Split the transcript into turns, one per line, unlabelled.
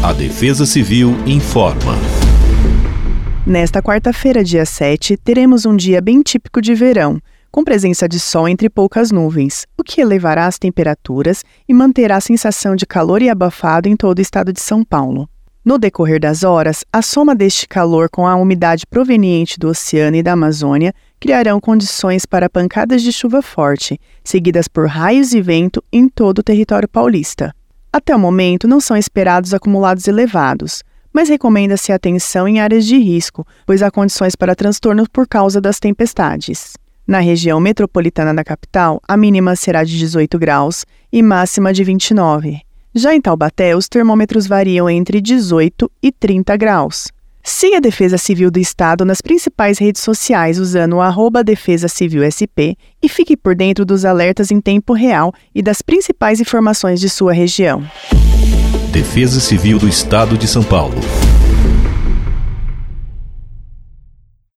A Defesa Civil informa.
Nesta quarta-feira, dia 7, teremos um dia bem típico de verão, com presença de sol entre poucas nuvens, o que elevará as temperaturas e manterá a sensação de calor e abafado em todo o estado de São Paulo. No decorrer das horas, a soma deste calor com a umidade proveniente do oceano e da Amazônia criarão condições para pancadas de chuva forte, seguidas por raios e vento em todo o território paulista. Até o momento, não são esperados acumulados elevados, mas recomenda-se atenção em áreas de risco, pois há condições para transtorno por causa das tempestades. Na região metropolitana da capital, a mínima será de 18 graus e máxima de 29. Já em Taubaté, os termômetros variam entre 18 e 30 graus. Siga a Defesa Civil do Estado nas principais redes sociais usando o arroba Defesa Civil SP e fique por dentro dos alertas em tempo real e das principais informações de sua região.
Defesa Civil do Estado de São Paulo.